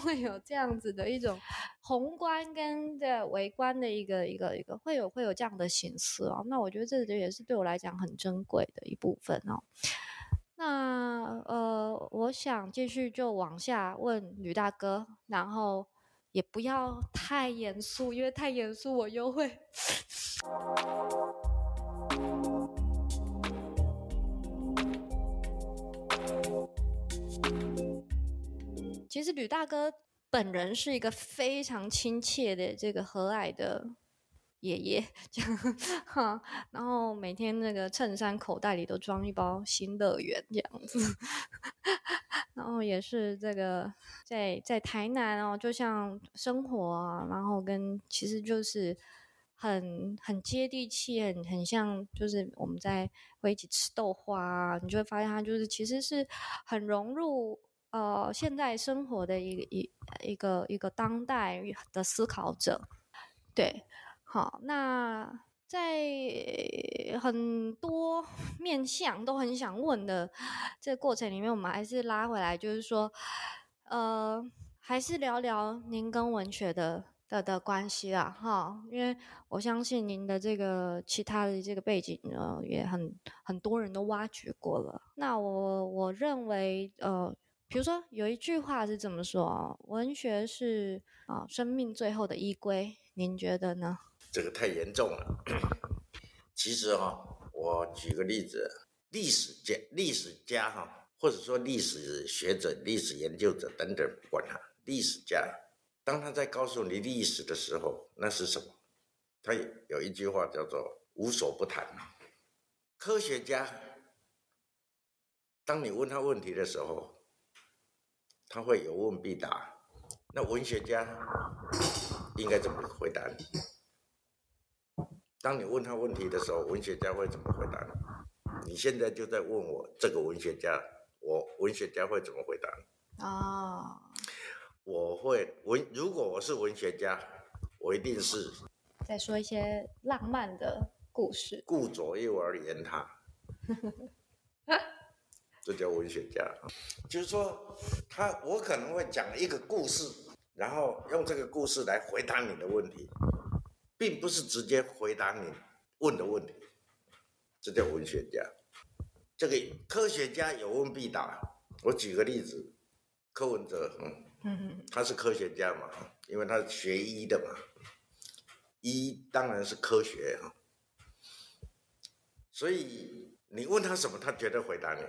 会有这样子的一种宏观跟的微观的一个一个一个会有会有这样的形式哦。那我觉得这也是对我来讲很珍贵的一部分哦。那呃，我想继续就往下问吕大哥，然后也不要太严肃，因为太严肃我又会。其实吕大哥本人是一个非常亲切的这个和蔼的爷爷，这样，然后每天那个衬衫口袋里都装一包新乐园这样子，然后也是这个在在台南哦，就像生活啊，然后跟其实就是很很接地气，很很像就是我们在会一起吃豆花啊，你就会发现他就是其实是很融入。呃，现在生活的一个一一个一个当代的思考者，对，好，那在很多 面向都很想问的这个过程里面，我们还是拉回来，就是说，呃，还是聊聊您跟文学的的的关系啦，哈，因为我相信您的这个其他的这个背景呢，也很很多人都挖掘过了。那我我认为，呃。比如说有一句话是怎么说？文学是啊，生命最后的依归。您觉得呢？这个太严重了。其实哈，我举个例子，历史家、历史家哈，或者说历史学者、历史研究者等等，不管他，历史家，当他在告诉你历史的时候，那是什么？他有一句话叫做“无所不谈”。科学家，当你问他问题的时候。他会有问必答，那文学家应该怎么回答你？当你问他问题的时候，文学家会怎么回答你？你现在就在问我这个文学家，我文学家会怎么回答你？哦，我会文，如果我是文学家，我一定是在说一些浪漫的故事，顾左右而言他。这叫文学家，就是说，他我可能会讲一个故事，然后用这个故事来回答你的问题，并不是直接回答你问的问题。这叫文学家。这个科学家有问必答。我举个例子，柯文哲，嗯，他是科学家嘛，因为他是学医的嘛，医当然是科学哈。所以你问他什么，他绝对回答你。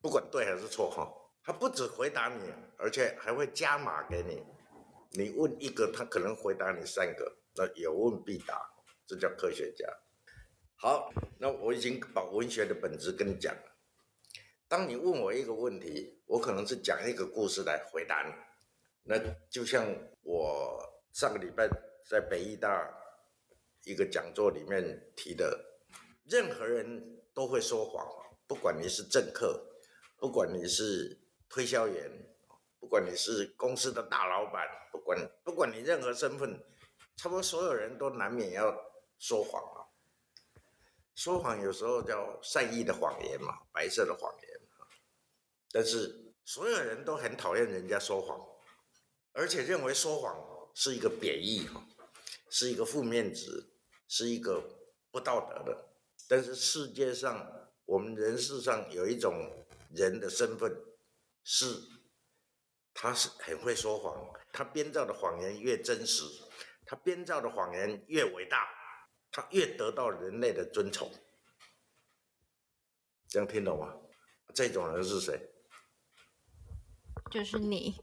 不管对还是错哈，他不止回答你，而且还会加码给你。你问一个，他可能回答你三个，那有问必答，这叫科学家。好，那我已经把文学的本质跟你讲了。当你问我一个问题，我可能是讲一个故事来回答你。那就像我上个礼拜在北医大一个讲座里面提的，任何人都会说谎，不管你是政客。不管你是推销员，不管你是公司的大老板，不管不管你任何身份，差不多所有人都难免要说谎啊。说谎有时候叫善意的谎言嘛，白色的谎言但是所有人都很讨厌人家说谎，而且认为说谎是一个贬义哈，是一个负面值，是一个不道德的。但是世界上，我们人世上有一种。人的身份是，他是很会说谎，他编造的谎言越真实，他编造的谎言越伟大，他越得到人类的尊崇。这样听懂吗？这种人是谁？就是你。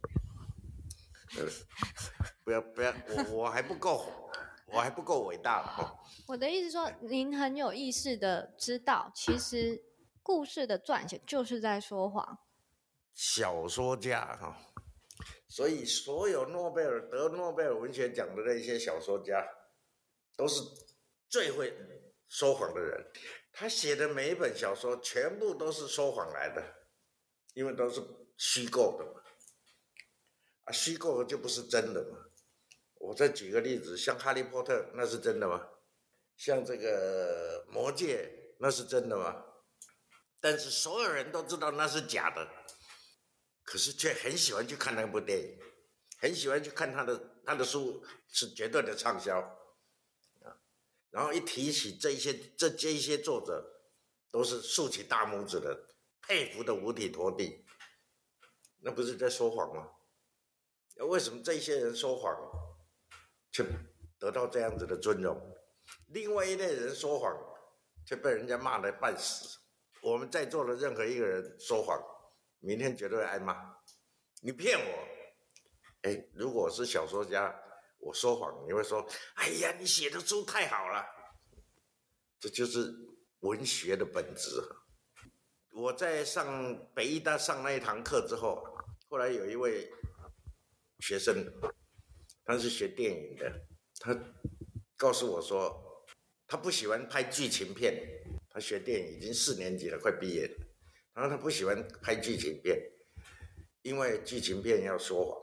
不要不要，我我还不够，我还不够伟大。我的意思说，您很有意识的知道，其实。故事的撰写就是在说谎。小说家哈，所以所有诺贝尔得诺贝尔文学奖的那些小说家，都是最会说谎的人。他写的每一本小说全部都是说谎来的，因为都是虚构的嘛。啊，虚构的就不是真的嘛。我再举个例子，像《哈利波特》，那是真的吗？像这个《魔戒》，那是真的吗？但是所有人都知道那是假的，可是却很喜欢去看那部电影，很喜欢去看他的他的书是绝对的畅销啊。然后一提起这一些这这一些作者，都是竖起大拇指的，佩服的五体投地。那不是在说谎吗？那为什么这些人说谎，却得到这样子的尊荣？另外一类人说谎，却被人家骂得半死。我们在座的任何一个人说谎，明天绝对挨骂。你骗我！哎，如果是小说家，我说谎，你会说：“哎呀，你写的书太好了。”这就是文学的本质。我在上北医大上那一堂课之后，后来有一位学生，他是学电影的，他告诉我说，他不喜欢拍剧情片。他学电影已经四年级了，快毕业了。然后他不喜欢拍剧情片，因为剧情片要说谎，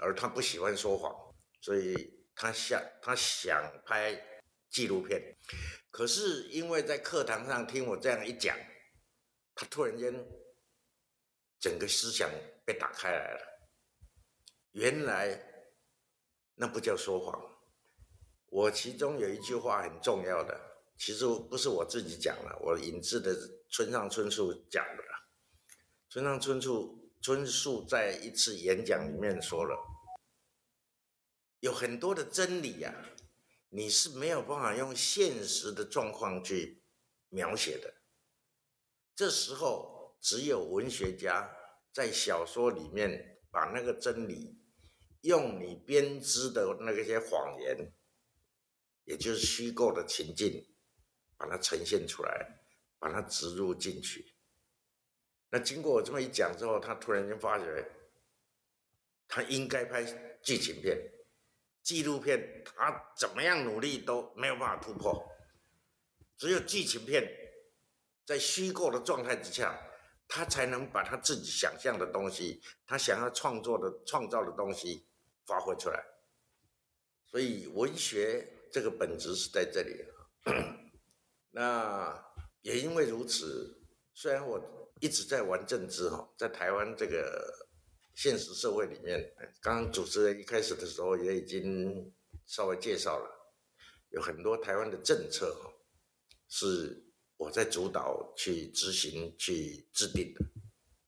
而他不喜欢说谎，所以他想他想拍纪录片。可是因为在课堂上听我这样一讲，他突然间整个思想被打开来了。原来那不叫说谎。我其中有一句话很重要的。其实不是我自己讲的，我引自的村上春树讲的。村上春树春树在一次演讲里面说了，有很多的真理呀，你是没有办法用现实的状况去描写的。这时候，只有文学家在小说里面把那个真理，用你编织的那些谎言，也就是虚构的情境。把它呈现出来，把它植入进去。那经过我这么一讲之后，他突然间发觉，他应该拍剧情片、纪录片，他怎么样努力都没有办法突破。只有剧情片，在虚构的状态之下，他才能把他自己想象的东西，他想要创作的、创造的东西发挥出来。所以，文学这个本质是在这里。那也因为如此，虽然我一直在玩政治哈，在台湾这个现实社会里面，刚刚主持人一开始的时候也已经稍微介绍了，有很多台湾的政策哈，是我在主导去执行去制定的。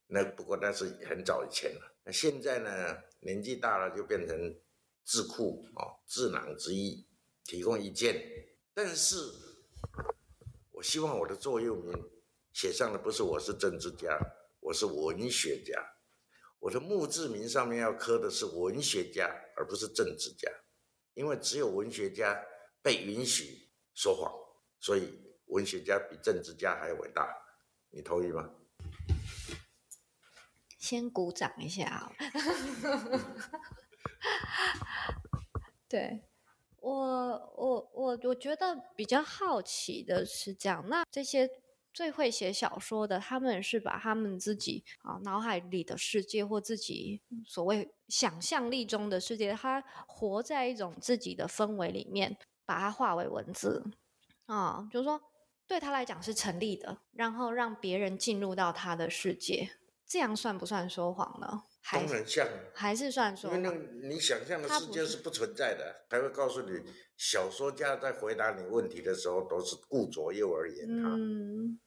那不过那是很早以前了，那现在呢，年纪大了就变成智库哦，智囊之一，提供意见，但是。希望我的座右铭写上的不是我是政治家，我是文学家。我的墓志铭上面要刻的是文学家，而不是政治家，因为只有文学家被允许说谎，所以文学家比政治家还伟大。你同意吗？先鼓掌一下。对。我我我我觉得比较好奇的是这样，那这些最会写小说的，他们是把他们自己啊脑海里的世界或自己所谓想象力中的世界，他活在一种自己的氛围里面，把它化为文字啊，就是说对他来讲是成立的，然后让别人进入到他的世界，这样算不算说谎呢？当然像，还是算说，因为那你想象的世界是不存在的，还会告诉你，小说家在回答你问题的时候都是顾左右而言他，嗯，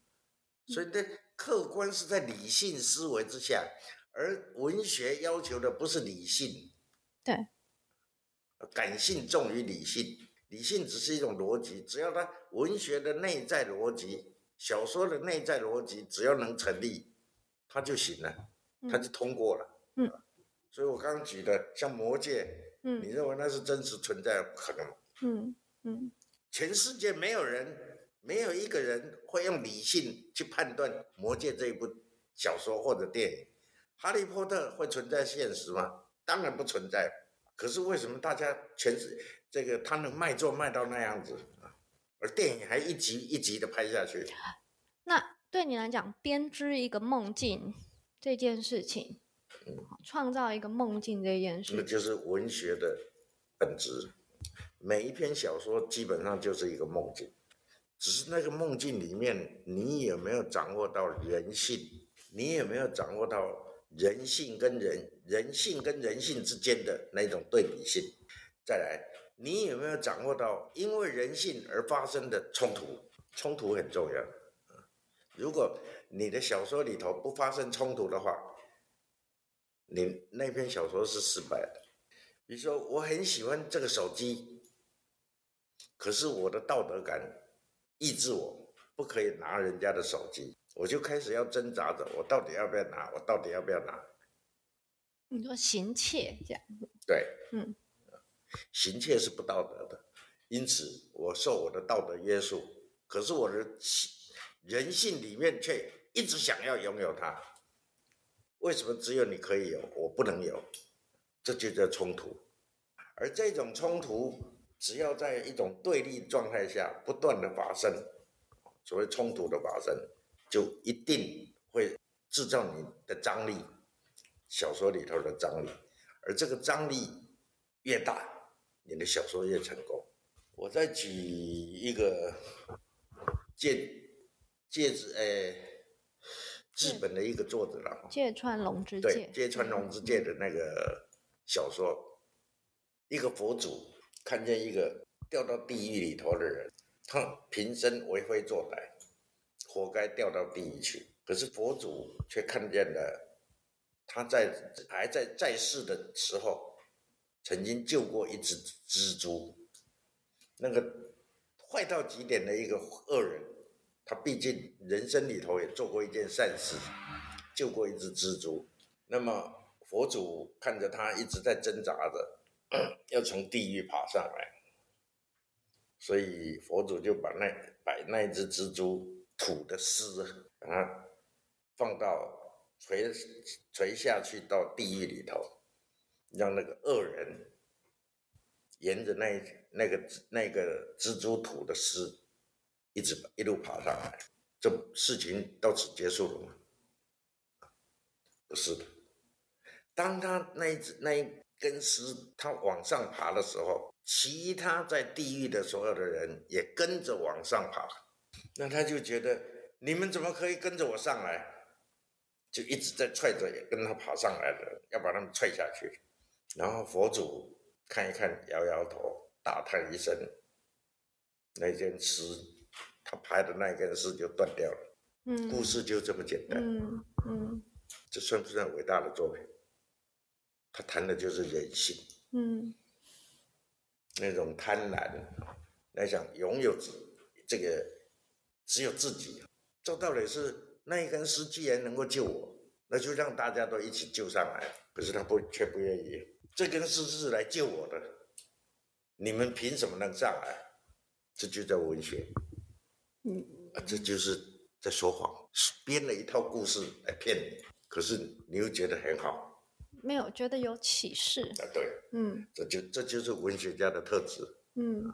所以这客观是在理性思维之下，而文学要求的不是理性，对，感性重于理性，理性只是一种逻辑，只要它文学的内在逻辑，小说的内在逻辑只要能成立，它就行了，它就通过了。嗯，所以我刚刚举的像魔界，嗯，你认为那是真实存在？不可能。嗯嗯，全世界没有人，没有一个人会用理性去判断魔界这一部小说或者电影。哈利波特会存在现实吗？当然不存在。可是为什么大家全是这个他能卖座卖到那样子啊？而电影还一集一集的拍下去。那对你来讲，编织一个梦境这件事情。创造一个梦境这件事，那就是文学的本质。每一篇小说基本上就是一个梦境，只是那个梦境里面，你有没有掌握到人性？你有没有掌握到人性跟人人性跟人性之间的那种对比性。再来，你有没有掌握到因为人性而发生的冲突？冲突很重要。如果你的小说里头不发生冲突的话，你那篇小说是失败的。比如说，我很喜欢这个手机，可是我的道德感抑制我不可以拿人家的手机，我就开始要挣扎着，我到底要不要拿？我到底要不要拿？你说行窃这样？对，嗯，行窃是不道德的，因此我受我的道德约束，可是我的人性里面却一直想要拥有它。为什么只有你可以有，我不能有？这就叫冲突。而这种冲突，只要在一种对立状态下不断的发生，所谓冲突的发生，就一定会制造你的张力，小说里头的张力。而这个张力越大，你的小说越成功。我再举一个戒戒指，诶。日本的一个作者了，芥川龙之介，芥川龙之介的那个小说，一个佛祖看见一个掉到地狱里头的人，他平生为非作歹，活该掉到地狱去。可是佛祖却看见了他在还在在世的时候，曾经救过一只蜘蛛，那个坏到极点的一个恶人。他毕竟人生里头也做过一件善事，救过一只蜘蛛。那么佛祖看着他一直在挣扎着，要从地狱爬上来，所以佛祖就把那把那只蜘蛛吐的丝，把它放到垂垂下去到地狱里头，让那个恶人沿着那那个那个蜘蛛吐的丝。一直一路爬上来，这事情到此结束了吗？不是的。当他那一只那一根丝他往上爬的时候，其他在地狱的所有的人也跟着往上爬，那他就觉得你们怎么可以跟着我上来？就一直在踹着也跟他爬上来的，要把他们踹下去。然后佛祖看一看，摇摇头，大叹一声，那件丝。他拍的那根丝就断掉了，嗯，故事就这么简单，嗯嗯，这算不算伟大的作品？他谈的就是人性，嗯，那种贪婪，来想拥有这这个只有自己，这道理是那一根丝既然能够救我，那就让大家都一起救上来。可是他不却不愿意，这根丝是来救我的，你们凭什么能上来？这就叫文学。嗯，这就是在说谎，编了一套故事来骗你。可是你又觉得很好，没有觉得有启示啊？对，嗯，这就这就是文学家的特质。嗯，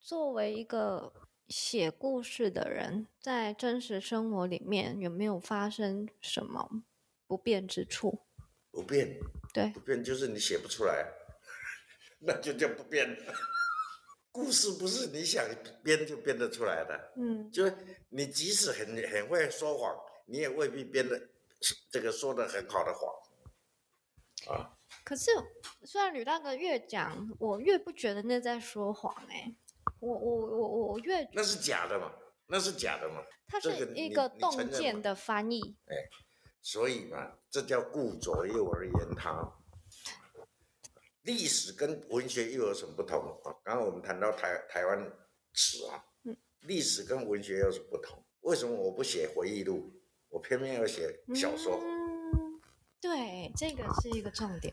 作为一个写故事的人，在真实生活里面有没有发生什么不便之处？不变，对，不变就是你写不出来，那就叫不便。故事不是你想编就编得出来的，嗯，就是你即使很很会说谎，你也未必编的这个说的很好的谎，啊。可是虽然吕大哥越讲，我越不觉得那在说谎哎，我我我我越那是假的嘛，那是假的嘛，它是一个洞见的翻译，哎，所以嘛，这叫顾左右而言他。历史跟文学又有什么不同啊？刚刚我们谈到台台湾史啊，历史跟文学有什么不同？为什么我不写回忆录，我偏偏要写小说？嗯，对，这个是一个重点。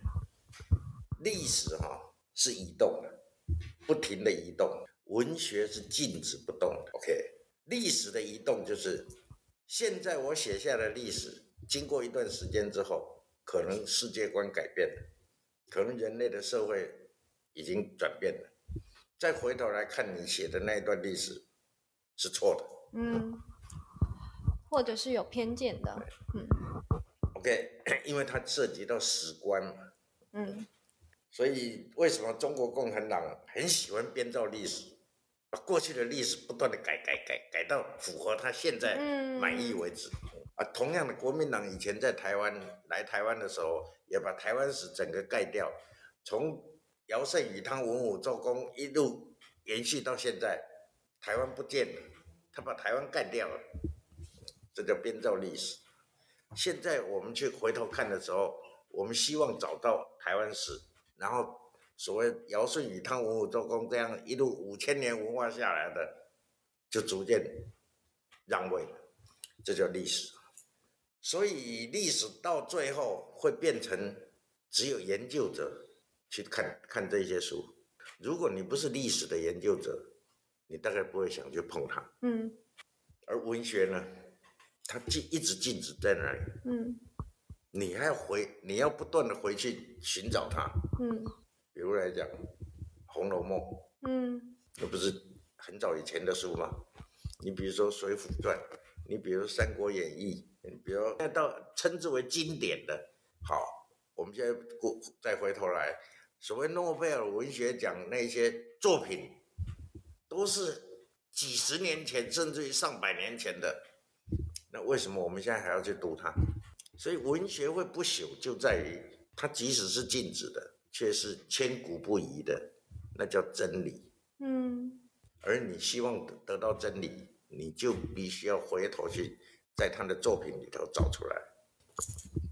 历史哈是移动的，不停的移动；文学是静止不动的。OK，历史的移动就是现在我写下的历史，经过一段时间之后，可能世界观改变了。可能人类的社会已经转变了，再回头来看你写的那一段历史是错的，嗯，或者是有偏见的，嗯，OK，因为它涉及到史观嘛，嗯，所以为什么中国共产党很喜欢编造历史，把过去的历史不断的改改改改到符合他现在满意为止，啊，同样的，国民党以前在台湾来台湾的时候，也把台湾史整个盖掉，从尧舜禹汤文武周公一路延续到现在，台湾不见了，他把台湾干掉了，这叫编造历史。现在我们去回头看的时候，我们希望找到台湾史，然后所谓尧舜禹汤文武周公这样一路五千年文化下来的，就逐渐让位了，这叫历史。所以历史到最后会变成只有研究者去看看这些书。如果你不是历史的研究者，你大概不会想去碰它。嗯而文学呢，它禁一直静止在那里，嗯你还要回，你要不断的回去寻找它。嗯比如来讲，《红楼梦》，嗯那不是很早以前的书吗？你比如说《水浒传》，你比如《三国演义》，你比如说那到称之为经典的，好，我们现在过再回头来，所谓诺贝尔文学奖那些作品，都是几十年前甚至于上百年前的，那为什么我们现在还要去读它？所以文学会不朽，就在于它即使是静止的，却是千古不移的，那叫真理。嗯而你希望得得到真理，你就必须要回头去在他的作品里头找出来。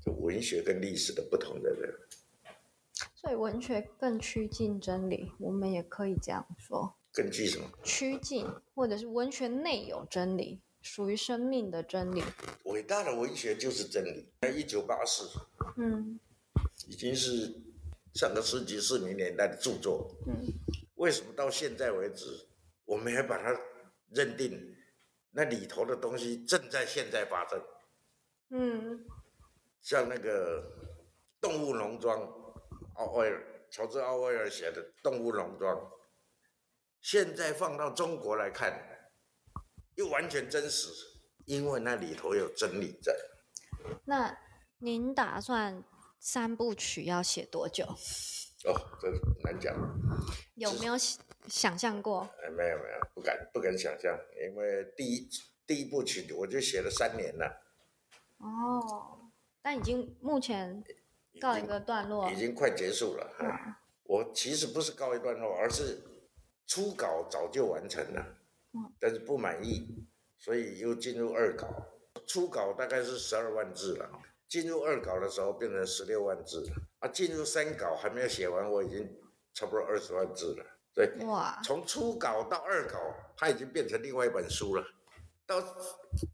就文学跟历史的不同的人，所以文学更趋近真理，我们也可以这样说，根据什么？趋近或者是文学内有真理，属于生命的真理。伟大的文学就是真理。一九八四嗯已经是上个世纪四零年代的著作，嗯为什么到现在为止，我们还把它认定那里头的东西正在现在发生？嗯像那个《动物农庄》，奥威尔乔治奥威尔写的《动物农庄》，现在放到中国来看，又完全真实，因为那里头有真理在。那您打算三部曲要写多久？哦，这难讲，有没有想想象过？哎，没有没有，不敢不敢想象，因为第一第一部曲我就写了三年了，哦，但已经目前告一个段落已。经快结束了。哎我其实不是告一段落，而是初稿早就完成了，但是不满意，所以又进入二稿。初稿大概是十二万字了，进入二稿的时候变成十六万字了，啊，进入三稿还没有写完，我已经差不多二十万字了。对，哇，从初稿到二稿，它已经变成另外一本书了。到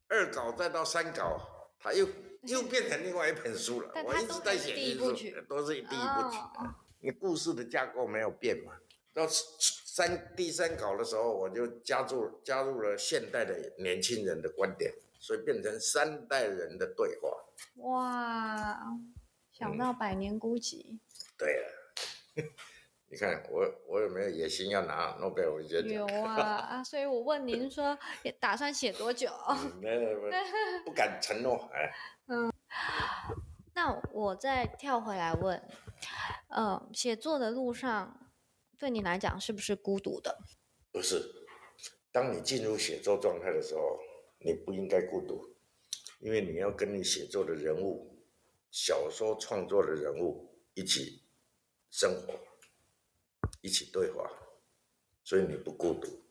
二稿再到三稿，它又又变成另外一本书了。我一直在写第一部曲，都是第一部曲。哦你故事的架构没有变嘛？到三第三稿的时候，我就加入加入了现代的年轻人的观点，所以变成三代人的对话。哇，想到百年孤寂，对了，你看我我有没有野心要拿诺贝尔文学有奖？啊 啊！所以我问您说，打算写多久？嗯没有没有 不敢承诺。哎，嗯那我再跳回来问，呃，写作的路上，对你来讲是不是孤独的？不是，当你进入写作状态的时候，你不应该孤独，因为你要跟你写作的人物、小说创作的人物一起生活，一起对话，所以你不孤独，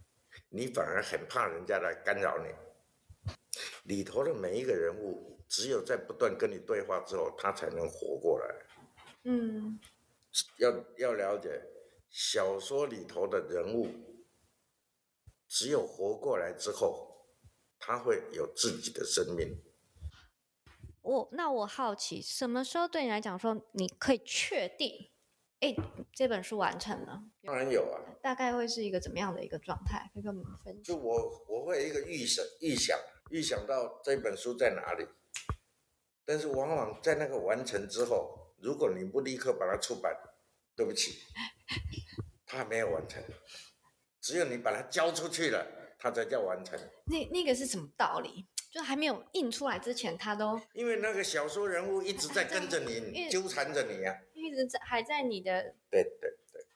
你反而很怕人家来干扰你。里头的每一个人物，只有在不断跟你对话之后，他才能活过来。嗯要要了解小说里头的人物，只有活过来之后，他会有自己的生命。我那我好奇，什么时候对你来讲说你可以确定，哎，这本书完成了？当然有啊，大概会是一个怎么样的一个状态？可以跟我们分享就。我我会有一个预想，预想，预想到这本书在哪里，但是往往在那个完成之后，如果你不立刻把它出版，对不起，它还没有完成。只有你把它交出去了，它才叫完成。那那个是什么道理？就还没有印出来之前，他都因为那个小说人物一直在跟着你，纠缠着你啊。一直在还在你的对对对，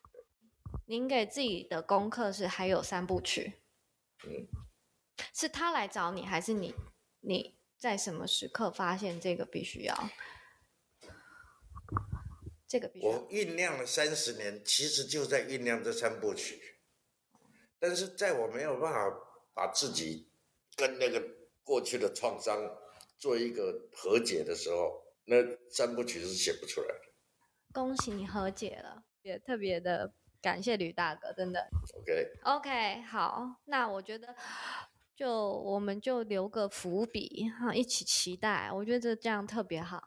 您给自己的功课是还有三部曲，嗯，是他来找你，还是你你在什么时刻发现这个必须要，这个必须要我酝酿了三十年，其实就在酝酿这三部曲。但是在我没有办法把自己跟那个过去的创伤做一个和解的时候，那三部曲是写不出来的。恭喜你和解了，也特别的感谢吕大哥，真的。OK，OK，好，那我觉得就我们就留个伏笔哈，一起期待，我觉得这这样特别好。